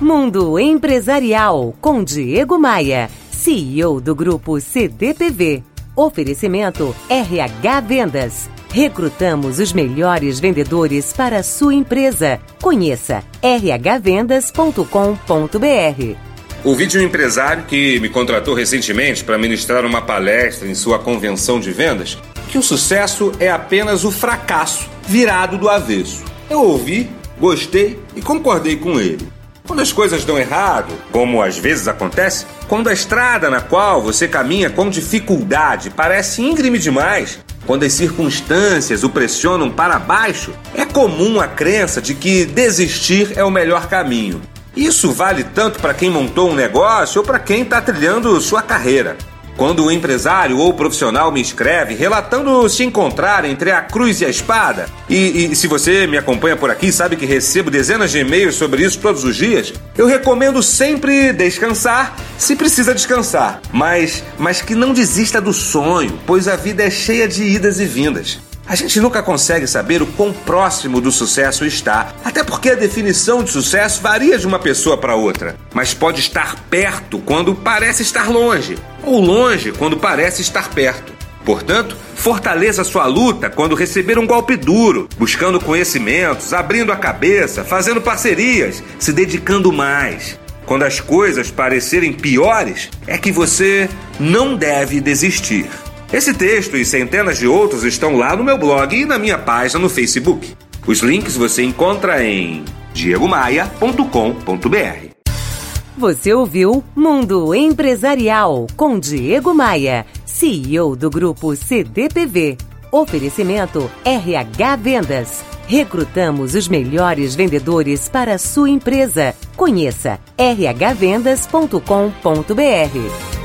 Mundo Empresarial com Diego Maia, CEO do grupo CDPV. Oferecimento RH Vendas. Recrutamos os melhores vendedores para a sua empresa. Conheça rhvendas.com.br. Ouvi de um empresário que me contratou recentemente para ministrar uma palestra em sua convenção de vendas que o sucesso é apenas o fracasso virado do avesso. Eu ouvi, gostei e concordei com ele. Quando as coisas dão errado, como às vezes acontece, quando a estrada na qual você caminha com dificuldade parece íngreme demais, quando as circunstâncias o pressionam para baixo, é comum a crença de que desistir é o melhor caminho. Isso vale tanto para quem montou um negócio ou para quem está trilhando sua carreira. Quando o empresário ou profissional me escreve relatando se encontrar entre a cruz e a espada, e, e, se você me acompanha por aqui, sabe que recebo dezenas de e-mails sobre isso todos os dias, eu recomendo sempre descansar se precisa descansar, mas, mas que não desista do sonho, pois a vida é cheia de idas e vindas. A gente nunca consegue saber o quão próximo do sucesso está, até porque a definição de sucesso varia de uma pessoa para outra, mas pode estar perto quando parece estar longe, ou longe quando parece estar perto. Portanto, fortaleça sua luta quando receber um golpe duro, buscando conhecimentos, abrindo a cabeça, fazendo parcerias, se dedicando mais. Quando as coisas parecerem piores, é que você não deve desistir. Esse texto e centenas de outros estão lá no meu blog e na minha página no Facebook. Os links você encontra em diegomaia.com.br. Você ouviu Mundo Empresarial com Diego Maia, CEO do grupo CDPV. Oferecimento RH Vendas. Recrutamos os melhores vendedores para a sua empresa. Conheça rhvendas.com.br.